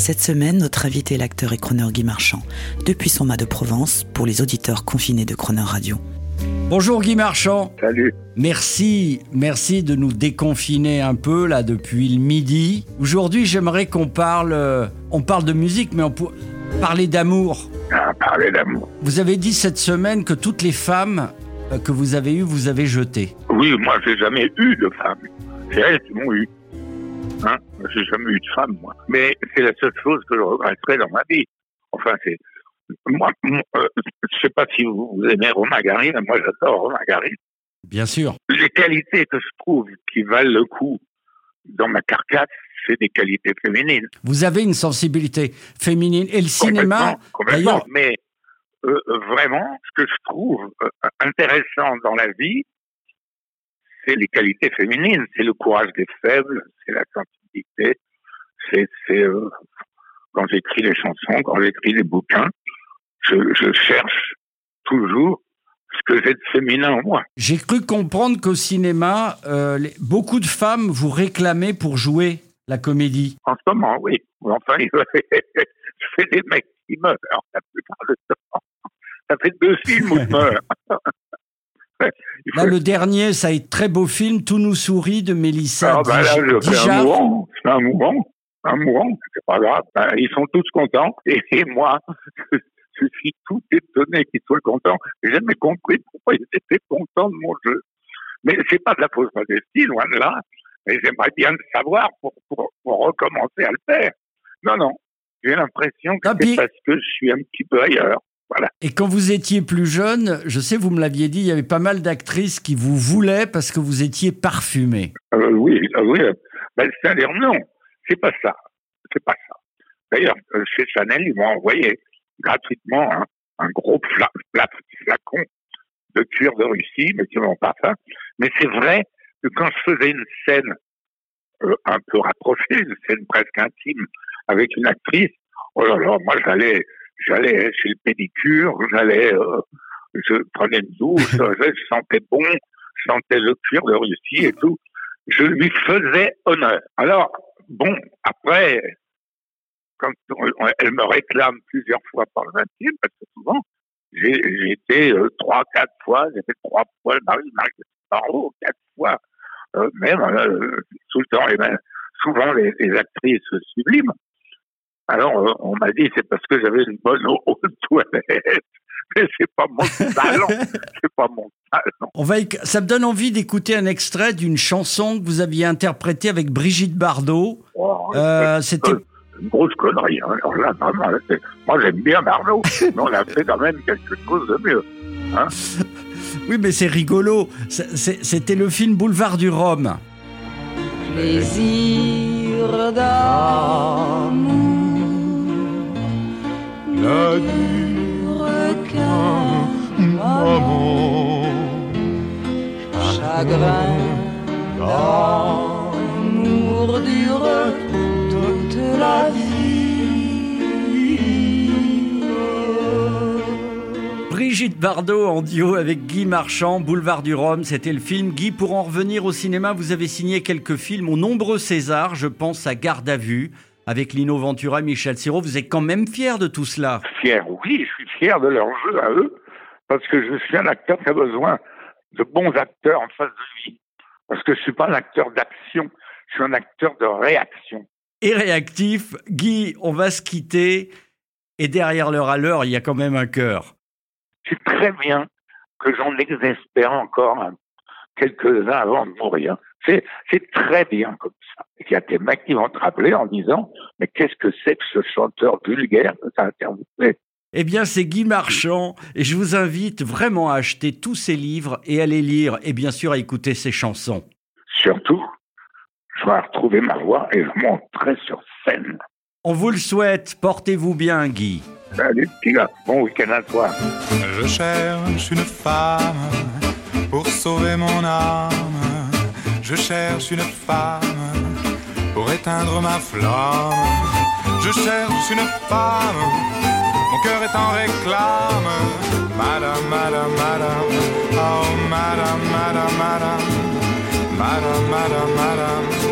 Cette semaine, notre invité est l'acteur et chroneur Guy Marchand, depuis son mât de Provence, pour les auditeurs confinés de Croner Radio. Bonjour Guy Marchand. Salut. Merci, merci de nous déconfiner un peu là depuis le midi. Aujourd'hui, j'aimerais qu'on parle, euh, on parle de musique, mais on peut parler d'amour. À parler d'amour. Vous avez dit cette semaine que toutes les femmes euh, que vous avez eues, vous avez jetées. Oui, moi, j'ai jamais eu de femme. C'est elles qui m'ont eu. Hein? J'ai jamais eu de femme, moi. Mais c'est la seule chose que je regretterai dans ma vie. Enfin, c'est. Moi, moi, euh, je sais pas si vous, vous aimez Romain Gary, mais moi, j'adore Romain Gary. Bien sûr. Les qualités que je trouve qui valent le coup dans ma carcasse, c'est des qualités féminines. Vous avez une sensibilité féminine et le cinéma. Complètement, Mais euh, vraiment, ce que je trouve euh, intéressant dans la vie, c'est les qualités féminines, c'est le courage des faibles, c'est la c'est c'est, euh, quand j'écris les chansons, quand j'écris les bouquins, je, je cherche toujours ce que j'ai de féminin en moi. J'ai cru comprendre qu'au cinéma, euh, les- beaucoup de femmes vous réclamaient pour jouer la comédie. En ce moment, oui. Enfin, je fais des mecs qui meurent la plupart du temps. Ça fait deux films où je meurs. Là, le dernier, ça a été très beau film, Tout nous sourit de Mélissa Ah, bah là, je fais un mourant. Je fais un mourant. Un mourant, c'est pas grave. Ben, ils sont tous contents. Et, et moi, je suis tout étonné qu'ils soient contents. J'ai jamais compris pourquoi ils étaient contents de mon jeu. Mais c'est pas de la fausse modestie, loin de là. Mais j'aimerais bien le savoir pour, pour, pour recommencer à le faire. Non, non. J'ai l'impression que Ah, c'est parce que je suis un petit peu ailleurs. Voilà. Et quand vous étiez plus jeune, je sais, vous me l'aviez dit, il y avait pas mal d'actrices qui vous voulaient parce que vous étiez parfumé. Euh, oui, euh, oui. Ben, c'est-à-dire, non, c'est pas ça. C'est pas ça. D'ailleurs, euh, chez Chanel, ils m'ont envoyé gratuitement un, un gros fla- fla- flacon de cuir de Russie, mais qui m'ont pas fait. Mais c'est vrai que quand je faisais une scène euh, un peu rapprochée, une scène presque intime avec une actrice, oh là là, moi j'allais, j'allais chez le pédicure, j'allais, euh, je prenais une douche, je sentais bon, je sentais le cuir de Russie et tout. Je lui faisais honneur. Alors, bon, après, quand on- elle me réclame plusieurs fois par le 20 parce que souvent, j'ai été euh, trois, quatre fois, j'ai fait trois fois le mari de quatre fois, euh, même euh, tout le temps, et même, souvent les, les actrices sublimes. Alors, euh, on m'a dit, c'est parce que j'avais une bonne eau aux toilettes. Mais c'est pas mon talent, c'est pas mon talent. On va éc- Ça me donne envie d'écouter un extrait d'une chanson que vous aviez interprétée avec Brigitte Bardot. Oh, Euh, C'était une grosse connerie. hein. Alors là, vraiment, là, c'est- moi j'aime bien mais on a fait quand même quelque chose de mieux. oui, mais c'est rigolo. C'était le film Boulevard du Rhum. Plaisir d'amour. La requin, chagrin d'amour dure toute la vie. Brigitte Bardot en duo avec Guy Marchand, Boulevard du Rhum, c'était le film. Guy, pour en revenir au cinéma, vous avez signé quelques films aux nombreux Césars. Je pense à Garde à vue avec Lino Ventura et Michel Serrault. Vous êtes quand même fier de tout cela. Fier, oui, je suis fier de leur jeu à eux, parce que je suis un acteur qui a besoin de bons acteurs en face de lui. Parce que je suis pas un acteur d'action, je suis un acteur de réaction. Et réactif, Guy, on va se quitter. Et derrière l'heure à l'heure, il y a quand même un cœur. C'est très bien que j'en exaspère encore un- quelques-uns avant de mourir. C'est, c'est très bien comme ça. Il y a des mecs qui vont te rappeler en disant, mais qu'est-ce que c'est que ce chanteur vulgaire que tu as interviewé? Eh bien, c'est Guy Marchand et je vous invite vraiment à acheter tous ses livres et à les lire et bien sûr à écouter ses chansons. Surtout, je vais retrouver ma voix et je monterai sur scène. On vous le souhaite, portez-vous bien Guy. Salut, petit gars. Bon week-end à toi. Je cherche une femme pour sauver mon âme. Je cherche une femme pour éteindre ma flamme. Je cherche une femme, mon cœur est en réclame. Madame, madame, madame, oh madame, madame, madame, madame, madame, madame.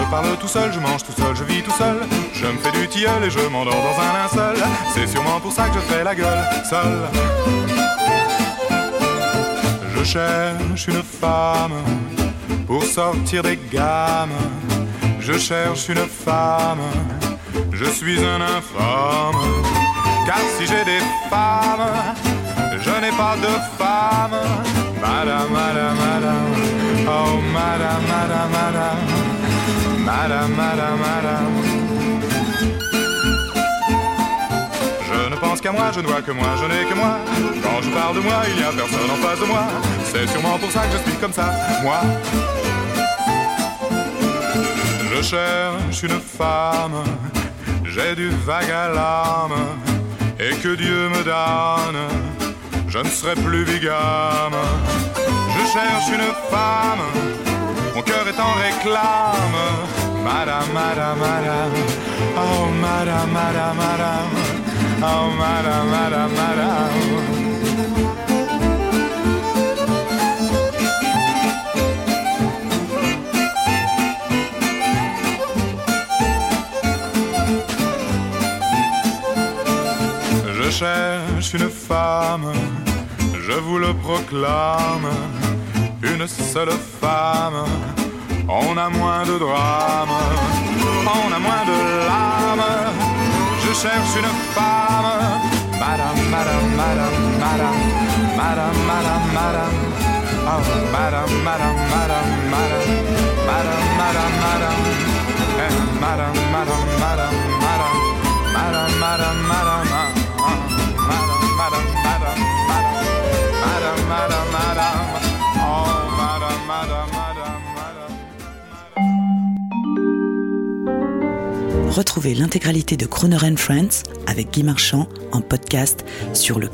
Je parle tout seul, je mange tout seul, je vis tout seul. Je me fais du tilleul et je m'endors dans un linceul. C'est sûrement pour ça que je fais la gueule seul. Je cherche une femme pour sortir des gammes. Je cherche une femme, je suis un infâme. Car si j'ai des femmes, je n'ai pas de femme. Madame, madame, madame, oh madame, madame, madame, madame. Je ne pense qu'à moi, je ne vois que moi, je n'ai que moi. Quand je parle de moi, il n'y a personne en face de moi. C'est sûrement pour ça que je suis comme ça, moi. Je cherche une femme, j'ai du vague à et que Dieu me donne, je ne serai plus bigame. Je cherche une femme, mon cœur est en réclame. Madame, madame, madame, oh madame, madame, madame, oh madame, madame, madame. Je cherche une femme, je vous le proclame, une seule femme, on a moins de drame, on a moins de larmes. Je cherche une femme, madame, madame, madame, madame, madame, madame, oh, madame, madame, madame, madame, madame, madame, madame, eh, madame, madame, madame, ah, madame, Retrouvez l'intégralité de Croner Friends avec Guy Marchand en podcast sur le.